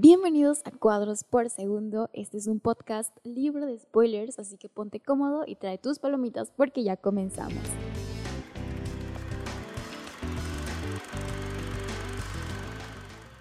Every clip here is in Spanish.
Bienvenidos a Cuadros por Segundo. Este es un podcast libre de spoilers, así que ponte cómodo y trae tus palomitas porque ya comenzamos.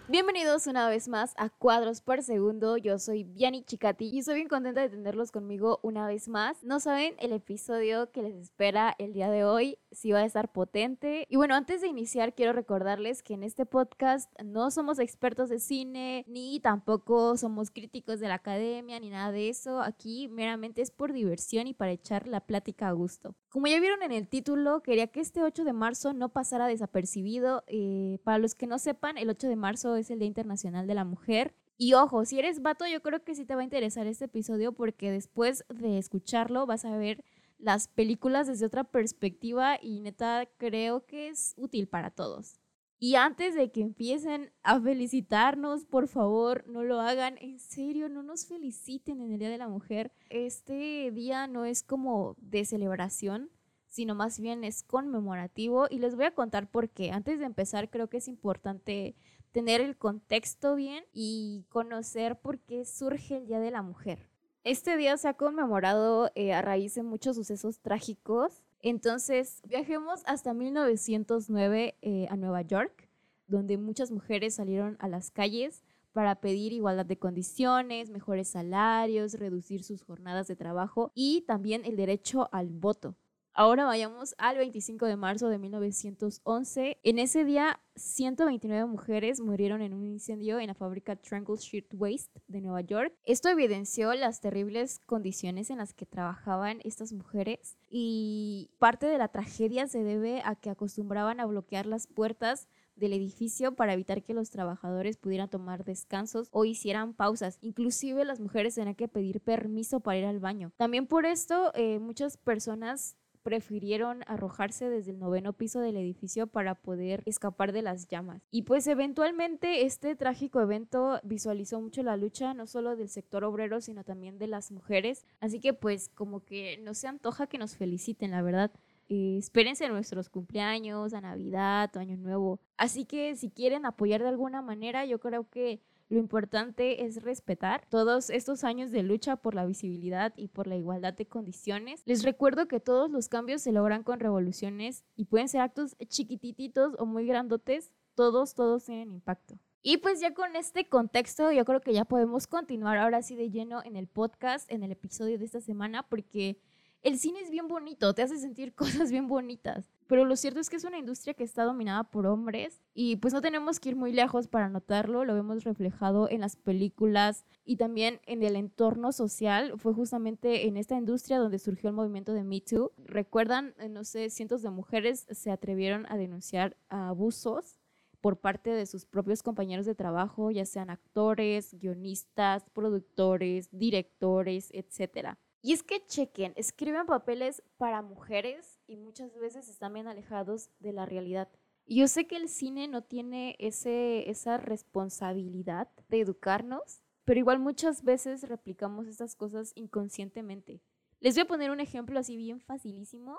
Bienvenidos una vez más a Cuadros por Segundo. Yo soy Viani Chicati y estoy bien contenta de tenerlos conmigo una vez más. No saben el episodio que les espera el día de hoy, si va a estar potente. Y bueno, antes de iniciar, quiero recordarles que en este podcast no somos expertos de cine, ni tampoco somos críticos de la academia, ni nada de eso. Aquí meramente es por diversión y para echar la plática a gusto. Como ya vieron en el título, quería que este 8 de marzo no pasara desapercibido. Eh, para los que no sepan, el 8 de marzo es el Día Internacional de la Mujer. Y ojo, si eres vato, yo creo que sí te va a interesar este episodio porque después de escucharlo vas a ver las películas desde otra perspectiva y neta creo que es útil para todos. Y antes de que empiecen a felicitarnos, por favor, no lo hagan. En serio, no nos feliciten en el Día de la Mujer. Este día no es como de celebración, sino más bien es conmemorativo. Y les voy a contar por qué. Antes de empezar, creo que es importante tener el contexto bien y conocer por qué surge el Día de la Mujer. Este día se ha conmemorado eh, a raíz de muchos sucesos trágicos. Entonces, viajemos hasta 1909 eh, a Nueva York, donde muchas mujeres salieron a las calles para pedir igualdad de condiciones, mejores salarios, reducir sus jornadas de trabajo y también el derecho al voto. Ahora vayamos al 25 de marzo de 1911. En ese día, 129 mujeres murieron en un incendio en la fábrica Triangle Shirtwaist de Nueva York. Esto evidenció las terribles condiciones en las que trabajaban estas mujeres y parte de la tragedia se debe a que acostumbraban a bloquear las puertas del edificio para evitar que los trabajadores pudieran tomar descansos o hicieran pausas. Inclusive las mujeres tenían que pedir permiso para ir al baño. También por esto eh, muchas personas prefirieron arrojarse desde el noveno piso del edificio para poder escapar de las llamas. Y pues eventualmente este trágico evento visualizó mucho la lucha no solo del sector obrero, sino también de las mujeres. Así que pues como que no se antoja que nos feliciten, la verdad. Eh, espérense nuestros cumpleaños, a Navidad o Año Nuevo. Así que si quieren apoyar de alguna manera, yo creo que lo importante es respetar todos estos años de lucha por la visibilidad y por la igualdad de condiciones. Les recuerdo que todos los cambios se logran con revoluciones y pueden ser actos chiquititos o muy grandotes. Todos, todos tienen impacto. Y pues ya con este contexto, yo creo que ya podemos continuar ahora sí de lleno en el podcast, en el episodio de esta semana, porque el cine es bien bonito, te hace sentir cosas bien bonitas. Pero lo cierto es que es una industria que está dominada por hombres y pues no tenemos que ir muy lejos para notarlo, lo vemos reflejado en las películas y también en el entorno social. Fue justamente en esta industria donde surgió el movimiento de Me Too. Recuerdan, eh, no sé, cientos de mujeres se atrevieron a denunciar abusos por parte de sus propios compañeros de trabajo, ya sean actores, guionistas, productores, directores, etcétera. Y es que chequen, escriben papeles para mujeres y muchas veces están bien alejados de la realidad. Y yo sé que el cine no tiene ese, esa responsabilidad de educarnos, pero igual muchas veces replicamos estas cosas inconscientemente. Les voy a poner un ejemplo así bien facilísimo.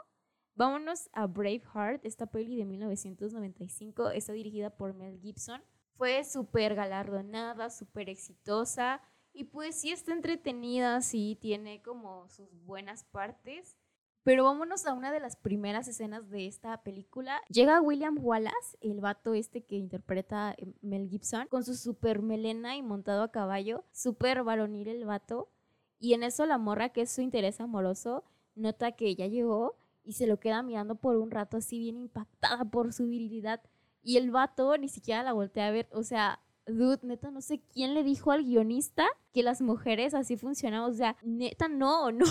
Vámonos a Braveheart, esta peli de 1995, está dirigida por Mel Gibson. Fue súper galardonada, súper exitosa y pues sí está entretenida, sí tiene como sus buenas partes. Pero vámonos a una de las primeras escenas de esta película. Llega William Wallace, el vato este que interpreta eh, Mel Gibson, con su super melena y montado a caballo, súper varonil el vato. Y en eso la morra, que es su interés amoroso, nota que ya llegó y se lo queda mirando por un rato así bien impactada por su virilidad. Y el vato ni siquiera la voltea a ver, o sea, dude, neta, no sé quién le dijo al guionista que las mujeres así funcionamos. O sea, neta, no, no.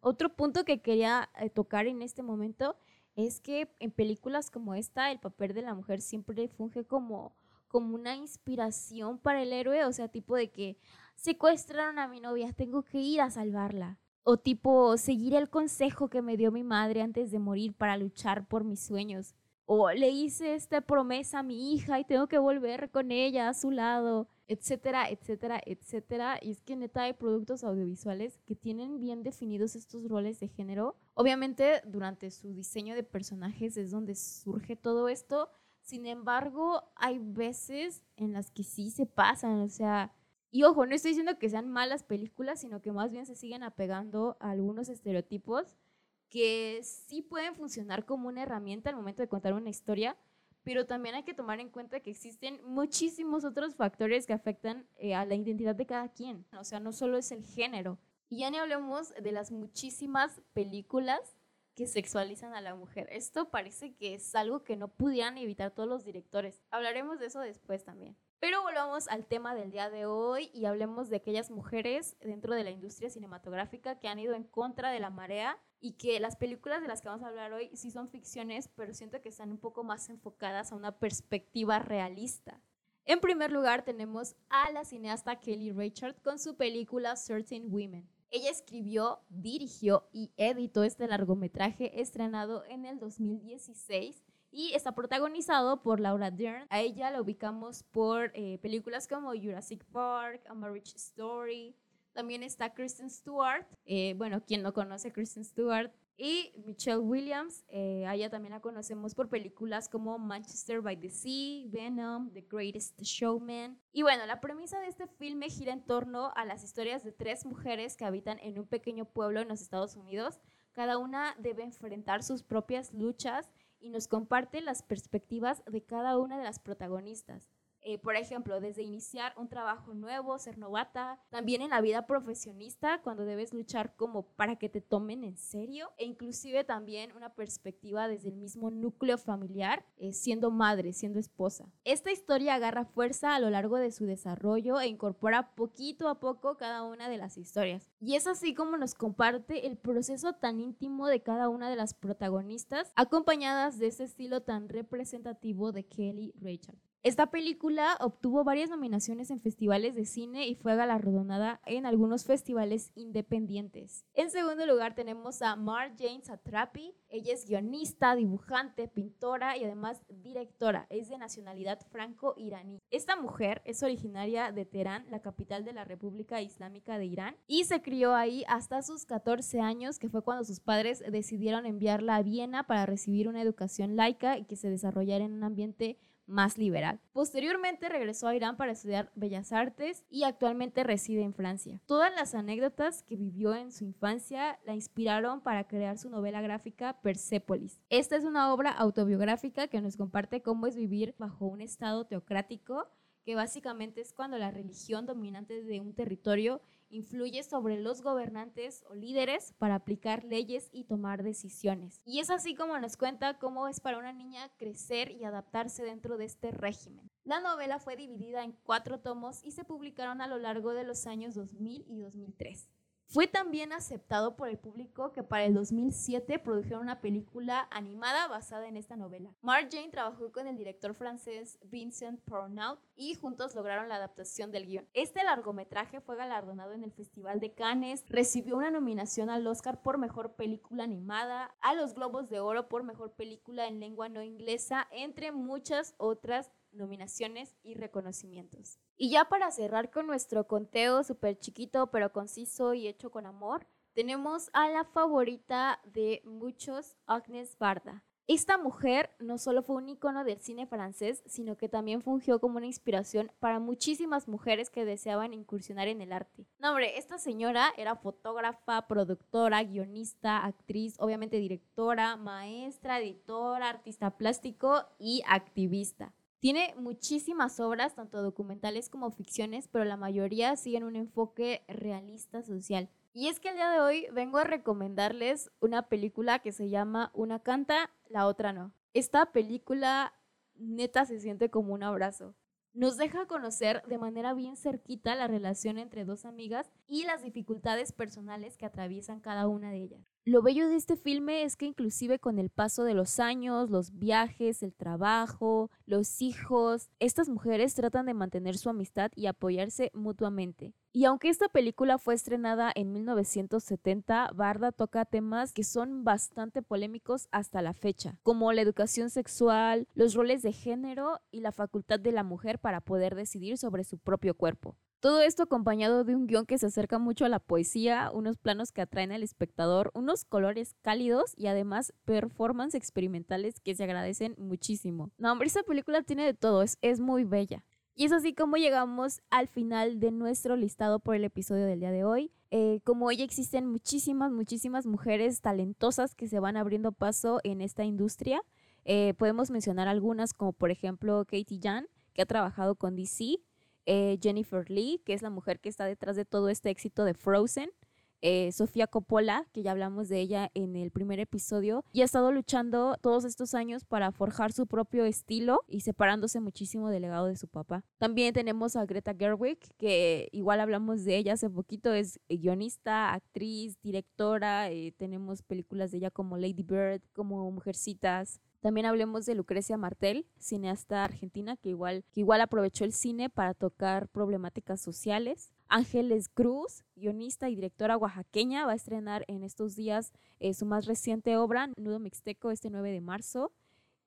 Otro punto que quería eh, tocar en este momento es que en películas como esta, el papel de la mujer siempre funge como, como una inspiración para el héroe. O sea, tipo de que secuestraron a mi novia, tengo que ir a salvarla. O tipo, seguir el consejo que me dio mi madre antes de morir para luchar por mis sueños o le hice esta promesa a mi hija y tengo que volver con ella a su lado, etcétera, etcétera, etcétera. Y es que neta hay productos audiovisuales que tienen bien definidos estos roles de género. Obviamente durante su diseño de personajes es donde surge todo esto. Sin embargo, hay veces en las que sí se pasan, o sea, y ojo, no estoy diciendo que sean malas películas, sino que más bien se siguen apegando a algunos estereotipos que sí pueden funcionar como una herramienta al momento de contar una historia, pero también hay que tomar en cuenta que existen muchísimos otros factores que afectan eh, a la identidad de cada quien. O sea, no solo es el género. Y ya ni hablemos de las muchísimas películas que sexualizan a la mujer. Esto parece que es algo que no pudieran evitar todos los directores. Hablaremos de eso después también. Pero volvamos al tema del día de hoy y hablemos de aquellas mujeres dentro de la industria cinematográfica que han ido en contra de la marea y que las películas de las que vamos a hablar hoy sí son ficciones, pero siento que están un poco más enfocadas a una perspectiva realista. En primer lugar tenemos a la cineasta Kelly Richard con su película Certain Women. Ella escribió, dirigió y editó este largometraje estrenado en el 2016 y está protagonizado por Laura Dern. A ella la ubicamos por eh, películas como Jurassic Park, A Marriage Story. También está Kristen Stewart. Eh, bueno, quien no conoce Kristen Stewart. Y Michelle Williams, eh, a ella también la conocemos por películas como Manchester by the Sea, Venom, The Greatest Showman. Y bueno, la premisa de este filme gira en torno a las historias de tres mujeres que habitan en un pequeño pueblo en los Estados Unidos. Cada una debe enfrentar sus propias luchas y nos comparte las perspectivas de cada una de las protagonistas. Eh, por ejemplo, desde iniciar un trabajo nuevo, ser novata, también en la vida profesionista, cuando debes luchar como para que te tomen en serio, e inclusive también una perspectiva desde el mismo núcleo familiar, eh, siendo madre, siendo esposa. Esta historia agarra fuerza a lo largo de su desarrollo e incorpora poquito a poco cada una de las historias. Y es así como nos comparte el proceso tan íntimo de cada una de las protagonistas, acompañadas de ese estilo tan representativo de Kelly Rachel. Esta película obtuvo varias nominaciones en festivales de cine y fue galardonada en algunos festivales independientes. En segundo lugar tenemos a Mar Jane Satrapi. Ella es guionista, dibujante, pintora y además directora. Es de nacionalidad franco-iraní. Esta mujer es originaria de Teherán, la capital de la República Islámica de Irán, y se crió ahí hasta sus 14 años, que fue cuando sus padres decidieron enviarla a Viena para recibir una educación laica y que se desarrollara en un ambiente más liberal. Posteriormente regresó a Irán para estudiar Bellas Artes y actualmente reside en Francia. Todas las anécdotas que vivió en su infancia la inspiraron para crear su novela gráfica Persepolis. Esta es una obra autobiográfica que nos comparte cómo es vivir bajo un estado teocrático que básicamente es cuando la religión dominante de un territorio influye sobre los gobernantes o líderes para aplicar leyes y tomar decisiones. Y es así como nos cuenta cómo es para una niña crecer y adaptarse dentro de este régimen. La novela fue dividida en cuatro tomos y se publicaron a lo largo de los años 2000 y 2003. Fue también aceptado por el público que para el 2007 produjeron una película animada basada en esta novela. Mark Jane trabajó con el director francés Vincent Pornaut y juntos lograron la adaptación del guion. Este largometraje fue galardonado en el Festival de Cannes, recibió una nominación al Oscar por Mejor Película Animada, a los Globos de Oro por Mejor Película en Lengua No Inglesa, entre muchas otras nominaciones y reconocimientos. Y ya para cerrar con nuestro conteo súper chiquito pero conciso y hecho con amor, tenemos a la favorita de muchos, Agnes Barda. Esta mujer no solo fue un icono del cine francés, sino que también fungió como una inspiración para muchísimas mujeres que deseaban incursionar en el arte. No, hombre, esta señora era fotógrafa, productora, guionista, actriz, obviamente directora, maestra, editora, artista plástico y activista. Tiene muchísimas obras, tanto documentales como ficciones, pero la mayoría siguen un enfoque realista social. Y es que el día de hoy vengo a recomendarles una película que se llama Una canta, la otra no. Esta película neta se siente como un abrazo. Nos deja conocer de manera bien cerquita la relación entre dos amigas y las dificultades personales que atraviesan cada una de ellas. Lo bello de este filme es que inclusive con el paso de los años, los viajes, el trabajo, los hijos, estas mujeres tratan de mantener su amistad y apoyarse mutuamente. Y aunque esta película fue estrenada en 1970, Barda toca temas que son bastante polémicos hasta la fecha, como la educación sexual, los roles de género y la facultad de la mujer para poder decidir sobre su propio cuerpo. Todo esto acompañado de un guion que se acerca mucho a la poesía, unos planos que atraen al espectador, unos colores cálidos y además performances experimentales que se agradecen muchísimo. No, hombre, esta película tiene de todo, es, es muy bella. Y es así como llegamos al final de nuestro listado por el episodio del día de hoy. Eh, como hoy existen muchísimas, muchísimas mujeres talentosas que se van abriendo paso en esta industria. Eh, podemos mencionar algunas como por ejemplo Katie Jan, que ha trabajado con DC, eh, Jennifer Lee, que es la mujer que está detrás de todo este éxito de Frozen, eh, Sofía Coppola, que ya hablamos de ella en el primer episodio, y ha estado luchando todos estos años para forjar su propio estilo y separándose muchísimo del legado de su papá. También tenemos a Greta Gerwig, que igual hablamos de ella hace poquito, es guionista, actriz, directora, eh, tenemos películas de ella como Lady Bird, como Mujercitas, también hablemos de Lucrecia Martel, cineasta argentina que igual, que igual aprovechó el cine para tocar problemáticas sociales. Ángeles Cruz, guionista y directora oaxaqueña, va a estrenar en estos días eh, su más reciente obra, Nudo Mixteco, este 9 de marzo.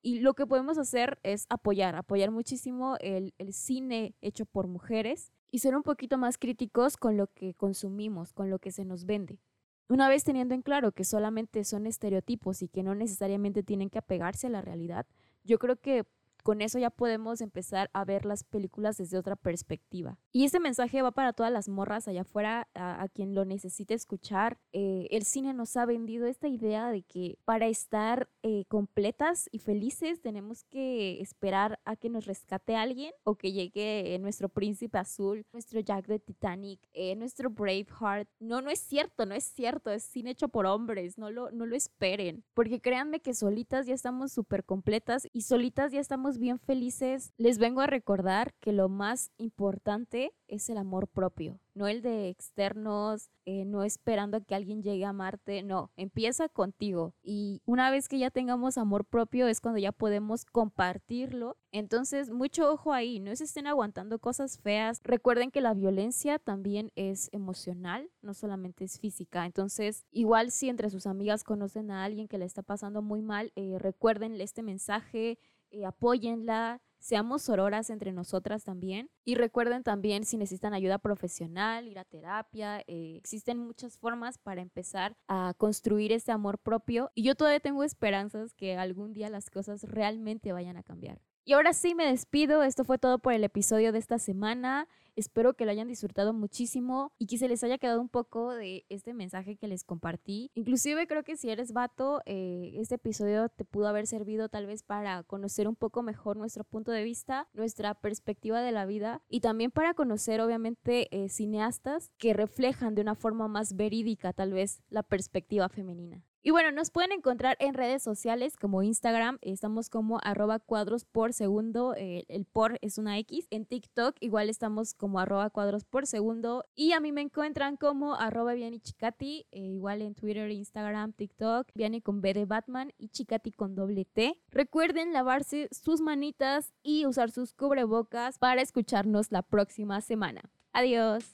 Y lo que podemos hacer es apoyar, apoyar muchísimo el, el cine hecho por mujeres y ser un poquito más críticos con lo que consumimos, con lo que se nos vende. Una vez teniendo en claro que solamente son estereotipos y que no necesariamente tienen que apegarse a la realidad, yo creo que con eso ya podemos empezar a ver las películas desde otra perspectiva. Y este mensaje va para todas las morras allá afuera, a, quien lo necesite escuchar. Eh, el cine nos ha vendido esta idea de que para estar eh, completas y felices tenemos que esperar a que nos rescate alguien o que llegue nuestro príncipe azul, nuestro Jack de Titanic, eh, nuestro Braveheart. No, no es cierto, no es cierto, es cine hecho por hombres, no lo, no lo esperen. Porque créanme que solitas ya estamos súper completas y solitas ya estamos bien felices, les vengo a recordar que lo más importante es el amor propio, no el de externos, eh, no esperando a que alguien llegue a amarte, no, empieza contigo. Y una vez que ya tengamos amor propio es cuando ya podemos compartirlo. Entonces, mucho ojo ahí, no se estén aguantando cosas feas. Recuerden que la violencia también es emocional, no solamente es física. Entonces, igual si entre sus amigas conocen a alguien que le está pasando muy mal, eh, recuérdenle este mensaje, eh, apóyenla, seamos sororas entre nosotras también. Y recuerden también si necesitan ayuda profesional, ir a terapia, eh, existen muchas formas para empezar a construir este amor propio. Y yo todavía tengo esperanzas que algún día las cosas realmente vayan a cambiar. Y ahora sí me despido, esto fue todo por el episodio de esta semana. Espero que lo hayan disfrutado muchísimo y que se les haya quedado un poco de este mensaje que les compartí. Inclusive creo que si eres vato, eh, este episodio te pudo haber servido tal vez para conocer un poco mejor nuestro punto de vista, nuestra perspectiva de la vida y también para conocer obviamente eh, cineastas que reflejan de una forma más verídica tal vez la perspectiva femenina. Y bueno, nos pueden encontrar en redes sociales como Instagram, estamos como arroba cuadros por segundo, eh, el por es una X. En TikTok igual estamos como arroba cuadros por segundo. Y a mí me encuentran como arroba Viani eh, igual en Twitter, Instagram, TikTok, Viani con B de Batman y Chicati con doble T. Recuerden lavarse sus manitas y usar sus cubrebocas para escucharnos la próxima semana. Adiós.